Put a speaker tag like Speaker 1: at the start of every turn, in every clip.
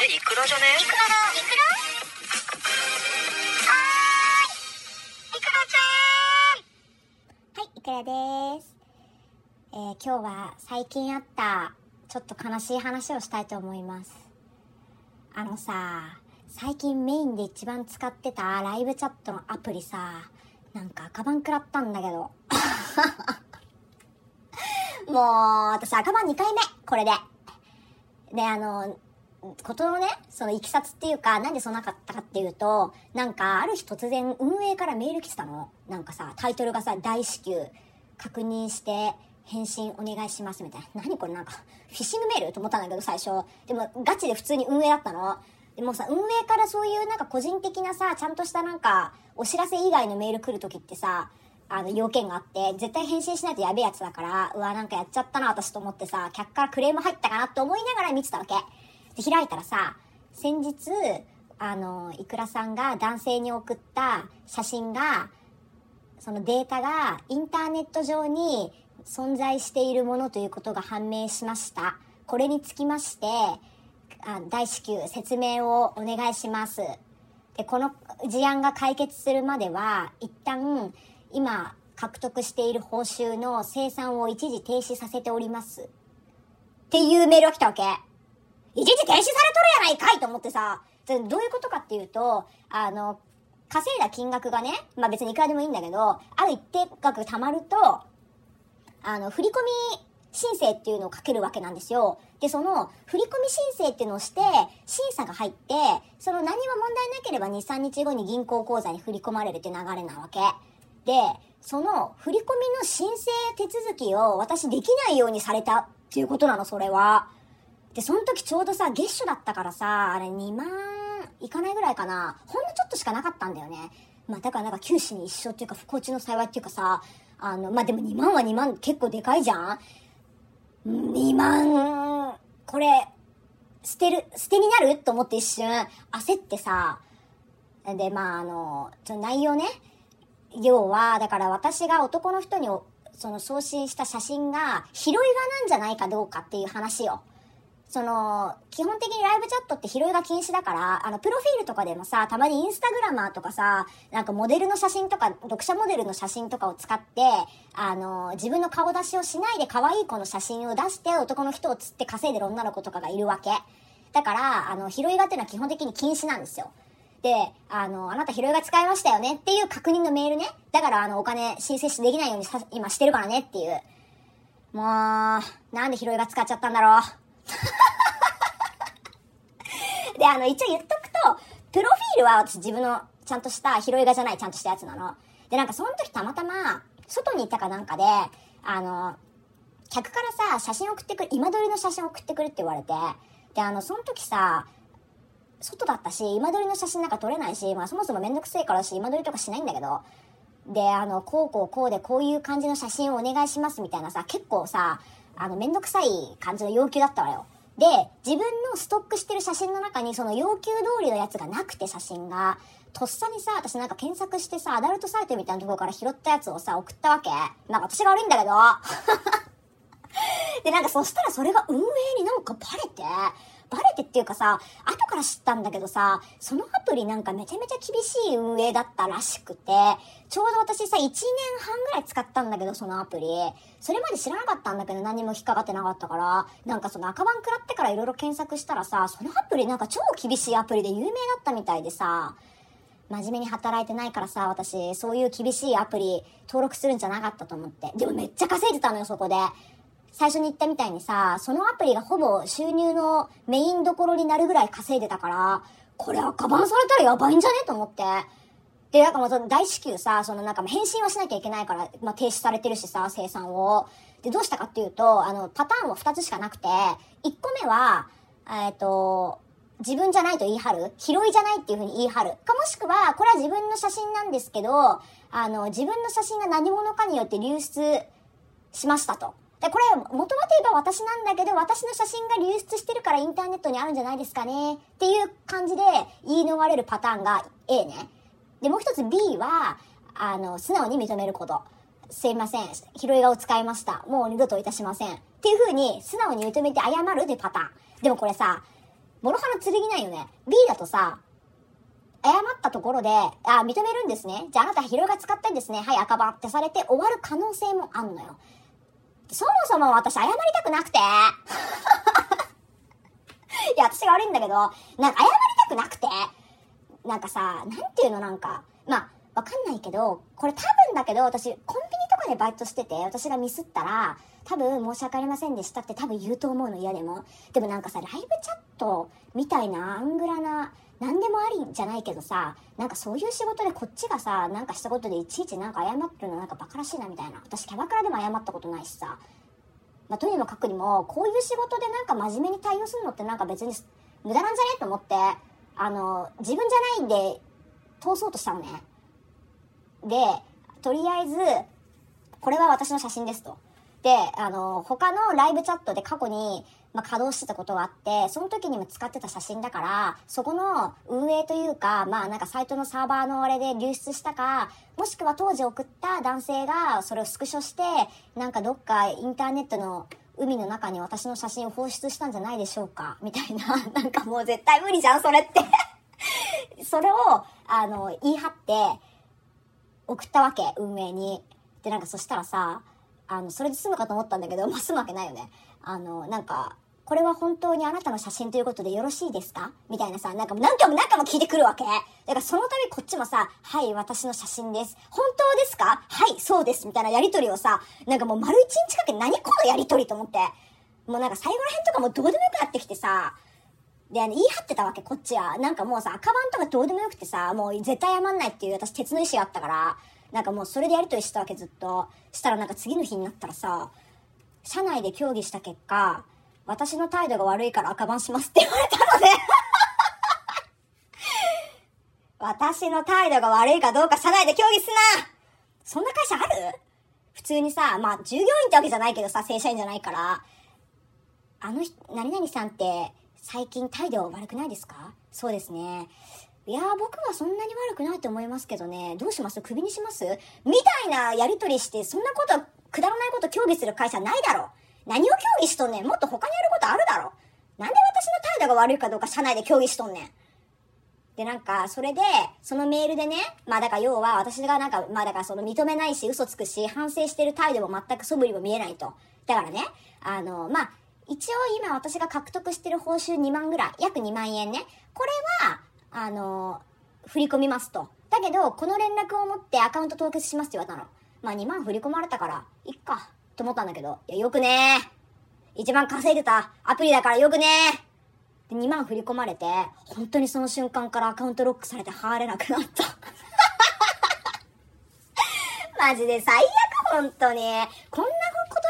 Speaker 1: れイクラじゃね？
Speaker 2: イクラだイクラはーいイクラちゃん。はいイクラです。えー、今日は最近あったちょっと悲しい話をしたいと思います。あのさ最近メインで一番使ってたライブチャットのアプリさなんか赤番食らったんだけど。もう私赤番2回目これで。であのことのね、そのいきさつっていうか、なんでそうなかったかっていうと、なんか、ある日突然運営からメール来てたの。なんかさ、タイトルがさ、大至急、確認して返信お願いしますみたいな。何これなんか、フィッシングメール？と思ったんだけど最初。でも、ガチで普通に運営だったの。でもさ、運営からそういうなんか個人的なさ、ちゃんとしたなんか、お知らせ以外のメール来るときってさ、あの、要件があって、絶対返信しないとやべえやつだから、うわ、なんかやっちゃったな、私と思ってさ、客からクレーム入ったかなって思いながら見てたわけ。で、開いたらさ、先日、あの、いくらさんが男性に送った写真が、そのデータがインターネット上に存在しているものということが判明しました。これにつきまして、あ大至急説明をお願いします。で、この事案が解決するまでは、一旦、今、獲得している報酬の生産を一時停止させております。っていうメールが来たわけ。一時停止されとるやないかいと思ってさ、どういうことかっていうと、あの、稼いだ金額がね、まあ別にいくらでもいいんだけど、ある一定額貯まると、あの、振込申請っていうのをかけるわけなんですよ。で、その、振込申請っていうのをして、審査が入って、その何も問題なければ2、3日後に銀行口座に振り込まれるっていう流れなわけ。で、その、振り込みの申請手続きを私できないようにされたっていうことなの、それは。で、その時ちょうどさ、月初だったからさ、あれ2万いかないぐらいかな。ほんのちょっとしかなかったんだよね。まあだからなんか九死に一生っていうか不幸中の幸いっていうかさ、あの、まあでも2万は2万結構でかいじゃん ?2 万、これ、捨てる、捨てになると思って一瞬焦ってさ、で、まああの、ちょ内容ね、要は、だから私が男の人にその送信した写真が拾いがなんじゃないかどうかっていう話よ。その、基本的にライブチャットって拾いが禁止だから、あの、プロフィールとかでもさ、たまにインスタグラマーとかさ、なんかモデルの写真とか、読者モデルの写真とかを使って、あの、自分の顔出しをしないで可愛い子の写真を出して男の人を釣って稼いでる女の子とかがいるわけ。だから、あの、拾いがっていうのは基本的に禁止なんですよ。で、あの、あなた拾いが使いましたよねっていう確認のメールね。だから、あの、お金申請できないようにさ今してるからねっていう。もう、なんで拾いが使っちゃったんだろう。で、あの、一応言っとくと、プロフィールは私自分のちゃんとした拾い画じゃないちゃんとしたやつなの。で、なんかその時たまたま、外にいたかなんかで、あの、客からさ、写真送ってくる、今撮りの写真送ってくるって言われて、で、あの、その時さ、外だったし、今撮りの写真なんか撮れないし、まあそもそもめんどくせえからし、今撮りとかしないんだけど、で、あの、こうこうこうでこういう感じの写真をお願いしますみたいなさ、結構さ、あの、めんどくさい感じの要求だったわよ。で、自分のストックしてる写真の中にその要求通りのやつがなくて写真が、とっさにさ、私なんか検索してさ、アダルトサイトみたいなところから拾ったやつをさ、送ったわけ。なんか私が悪いんだけど。で、なんかそしたらそれが運営になんかバレて、バレてっていうかさ、後から知ったんだけどさ、そのアプリなんかめちゃめちゃ厳しい運営だったらしくて、ちょうど私さ、1年半ぐらい使ったんだけど、そのアプリ。それまで知らなかったんだけど、何も引っかかってなかったから、なんかその赤番食らってから色々検索したらさ、そのアプリなんか超厳しいアプリで有名だったみたいでさ、真面目に働いてないからさ、私、そういう厳しいアプリ登録するんじゃなかったと思って。でもめっちゃ稼いでたのよ、そこで。最初に言ったみたいにさ、そのアプリがほぼ収入のメインどころになるぐらい稼いでたから、これ赤番されたらやばいんじゃね？と思って。で、なんかまた大至急さ、そのなんか返信はしなきゃいけないから、まあ停止されてるしさ、生産を。で、どうしたかっていうと、あの、パターンは2つしかなくて、1個目は、えっ、ー、と、自分じゃないと言い張る拾いじゃないっていう風に言い張る。かもしくは、これは自分の写真なんですけど、あの、自分の写真が何者かによって流出しましたと。で、これ、元はといえば私なんだけど、私の写真が流出してるからインターネットにあるんじゃないですかね。っていう感じで言い逃れるパターンが A ね。で、もう一つ B は、あの、素直に認めること。すいません。拾い画を使いました。もう二度といたしません。っていう風に、素直に認めて謝るってパターン。でもこれさ、諸刃の剣ないよね。B だとさ、謝ったところで、あ、認めるんですね。じゃああなたヒロが使ったんですね。はい、赤番ってされて終わる可能性もあんのよ。そもそも私謝りたくなくて。いや、私が悪いんだけど、なんか謝りたくなくて。なんかさ、なんていうのなんか、まあ、わかんないけど、これ多分だけど、私、コンビニとかでバイトしてて、私がミスったら、多分申し訳ありませんでしたって多分言うと思うの嫌でも。でもなんかさ、ライブチャットみたいなアングラな、何でもありじゃないけどさ、なんかそういう仕事でこっちがさ、なんかしたことでいちいちなんか謝ってるのなんかバカらしいなみたいな。私キャバクラでも謝ったことないしさ。まあ、とにもかくにも、こういう仕事でなんか真面目に対応するのってなんか別に無駄なんじゃねと思って、あの、自分じゃないんで通そうとしたのね。で、とりあえず、これは私の写真ですと。で、あの、他のライブチャットで過去に、まあ、稼働してたことがあって、その時にも使ってた写真だから、そこの運営というか、まあなんかサイトのサーバーのあれで流出したか、もしくは当時送った男性がそれをスクショして、なんかどっかインターネットの海の中に私の写真を放出したんじゃないでしょうかみたいな、なんかもう絶対無理じゃん、それって それを、あの、言い張って、送ったわけ、運営に。で、なんかそしたらさ、あの、それで済むかと思ったんだけど、まあ、済むわけないよね。あの、なんか、これは本当にあなたの写真ということでよろしいですか？みたいなさ、なんか何回も何回も聞いてくるわけ。だからその度こっちもさ、はい、私の写真です。本当ですか？はい、そうです。みたいなやりとりをさ、なんかもう丸一日かけて何このやりとりと思って。もうなんか最後ら辺とかもうどうでもよくなってきてさ、で、あの、言い張ってたわけ、こっちは。なんかもうさ、赤番とかどうでもよくてさ、もう絶対謝んないっていう私鉄の意志があったから、なんかもうそれでやりとりしてたわけずっと。したらなんか次の日になったらさ、社内で協議した結果、私の態度が悪いから赤番しますって言われたので 私の態度が悪いかどうか社内で協議すなそんな会社ある？普通にさ、まあ、従業員ってわけじゃないけどさ、正社員じゃないから、あの何々さんって最近態度悪くないですか？そうですね。いや僕はそんなに悪くないと思いますけどね。どうします？クビにします？みたいなやりとりして、そんなこと、くだらないこと協議する会社ないだろ。何を協議しとんねん？もっと他にやることあるだろ。なんで私の態度が悪いかどうか社内で協議しとんねん。で、なんか、それで、そのメールでね、まあだから要は私がなんか、まあだからその認めないし、嘘つくし、反省してる態度も全く素振りも見えないと。だからね、あの、まあ、一応今私が獲得してる報酬2万ぐらい、約2万円ね。これは、あの、振り込みますと。だけど、この連絡を持ってアカウント凍結しますって言われたの。まあ2万振り込まれたから、いっか、と思ったんだけど、いや、よくねー。一番稼いでたアプリだからよくねー。で、2万振り込まれて、本当にその瞬間からアカウントロックされて入れなくなった。マジで最悪、本当に。こんな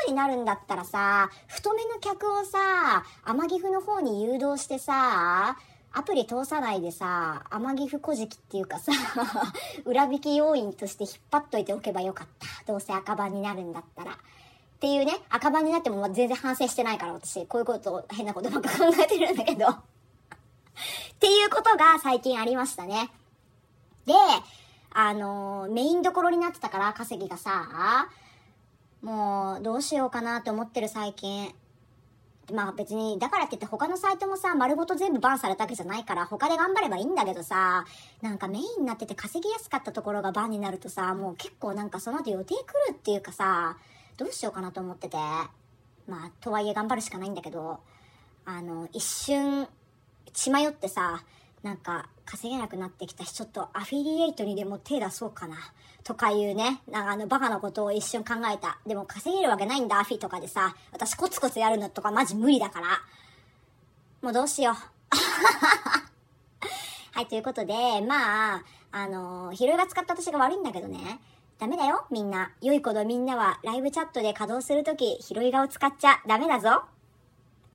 Speaker 2: になるんだったらさ、太めの客をさ、天岐阜の方に誘導してさ、アプリ通さないでさ、天岐阜古事記っていうかさ、裏引き要因として引っ張っといておけばよかった。どうせ赤番になるんだったら。っていうね、赤番になっても全然反省してないから私、こういうこと、変なことばっか考えてるんだけど。っていうことが最近ありましたね。で、あのー、メインどころになってたから稼ぎがさ、もう、どうしようかなって思ってる最近。まあ別に、だからって言って他のサイトもさ、丸ごと全部バンされたわけじゃないから、他で頑張ればいいんだけどさ、なんかメインになってて稼ぎやすかったところがバンになるとさ、もう結構なんかその後予定来るっていうかさ、どうしようかなと思ってて。まあ、とはいえ頑張るしかないんだけど、あの、一瞬、血迷ってさ、なんか稼げなくなってきたし、ちょっとアフィリエイトにでも手出そうかな。とかいうね、なんかあのバカなことを一瞬考えた。でも稼げるわけないんだ、アフィとかでさ。私コツコツやるのとかマジ無理だから。もうどうしよう。はい、ということで、まあ、あのー、ヒロイが使った私が悪いんだけどね。ダメだよ、みんな。良い子のみんなは、ライブチャットで稼働するとき、ヒロイ画を使っちゃダメだぞ。